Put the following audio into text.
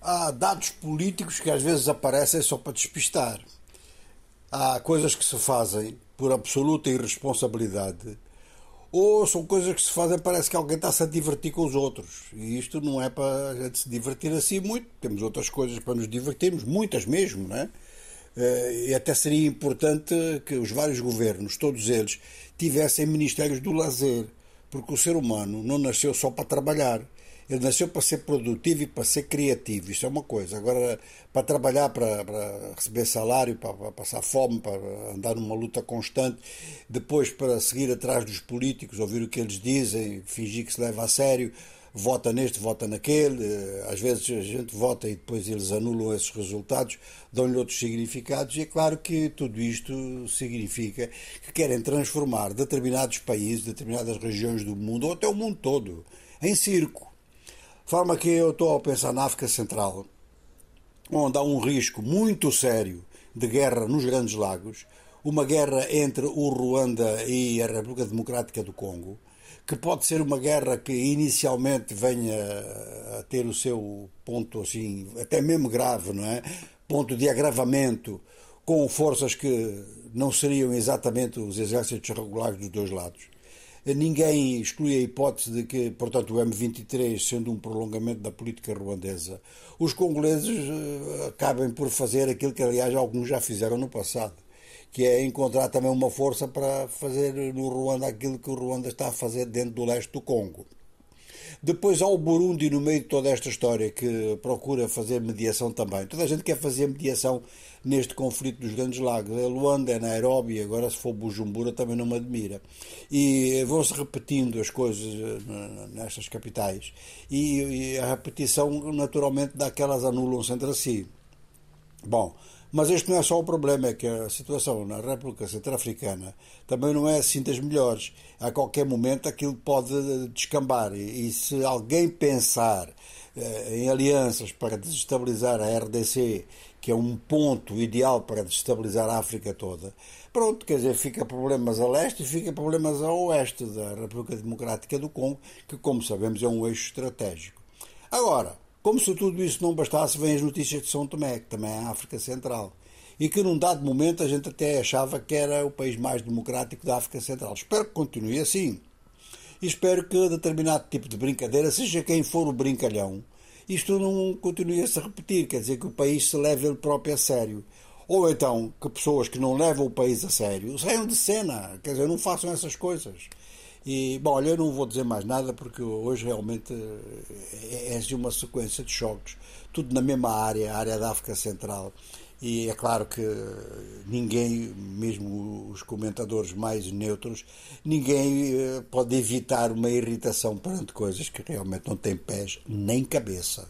há dados políticos que às vezes aparecem só para despistar. Há coisas que se fazem por absoluta irresponsabilidade ou são coisas que se fazem parece que alguém está-se a divertir com os outros. E isto não é para a gente se divertir assim muito. Temos outras coisas para nos divertirmos, muitas mesmo, não é? Eh, e até seria importante que os vários governos, todos eles, tivessem ministérios do lazer, porque o ser humano não nasceu só para trabalhar. Ele nasceu para ser produtivo e para ser criativo, isso é uma coisa. Agora, para trabalhar, para, para receber salário, para, para, passar fome, para andar numa luta constante, depois para seguir atrás dos políticos, ouvir o que eles dizem, fingir que se leva a sério, vota neste, vota naquele. Às vezes a gente vota e depois eles anulam esses resultados, dão-lhe outros significados, e é claro que tudo isto significa que querem transformar determinados países, determinadas regiões do mundo, ou até o mundo todo, em circo forma que eu estou a pensar na África Central, onde há um risco muito sério de guerra nos Grandes Lagos, uma guerra entre o Ruanda e a República Democrática do Congo, que pode ser uma guerra que inicialmente venha a ter o seu ponto assim, até mesmo grave, não é? Ponto de agravamento com forças que não seriam exatamente os exércitos regulares dos dois lados. Ninguém exclui a hipótese de que, portanto, o M23, sendo um prolongamento da política ruandesa, os congoleses eh, acabem por fazer aquilo que, aliás, alguns já fizeram no passado, que é encontrar também uma força para fazer no Ruanda aquilo que o Ruanda está a fazer dentro do leste do Congo. Depois há o Burundi no meio de toda esta história que procura fazer mediação também. Toda a gente quer fazer mediação neste conflito dos Grandes Lagos. É Luanda, é Nairobi, agora se for Bujumbura também não me admira. E vão-se repetindo as coisas eh, nestas capitais. E, a repetição, naturalmente, daquelas anulam-se entre si. Bom, mas este não é só o problema, é que a situação na República Centro-Africana também não é assim das melhores. A qualquer momento aquilo pode descambar. E, se alguém pensar eh, em alianças para desestabilizar a RDC, que é um ponto ideal para desestabilizar a África toda, pronto, quer dizer, fica problemas a leste e fica problemas a oeste da República Democrática do Congo, que, como sabemos, é um eixo estratégico. Agora, como se tudo isso não bastasse, vêm as notícias de São Tomé, que também é a África Central. E que num dado momento a gente até achava que era o país mais democrático da África Central. Espero que continue assim. E espero que determinado tipo de brincadeira, seja quem for o brincalhão, isto não continue a se repetir, quer dizer que o país se leve ele próprio a sério. Ou então que pessoas que não levam o país a sério saiam de cena, quer dizer, não façam essas coisas. E, bom, olha, eu não vou dizer mais nada porque hoje realmente é, é de uma sequência de choques, tudo na mesma área, a área da África Central. E é claro que ninguém, mesmo os comentadores mais neutros, ninguém eh, pode evitar uma irritação perante coisas que realmente não têm pés nem cabeça.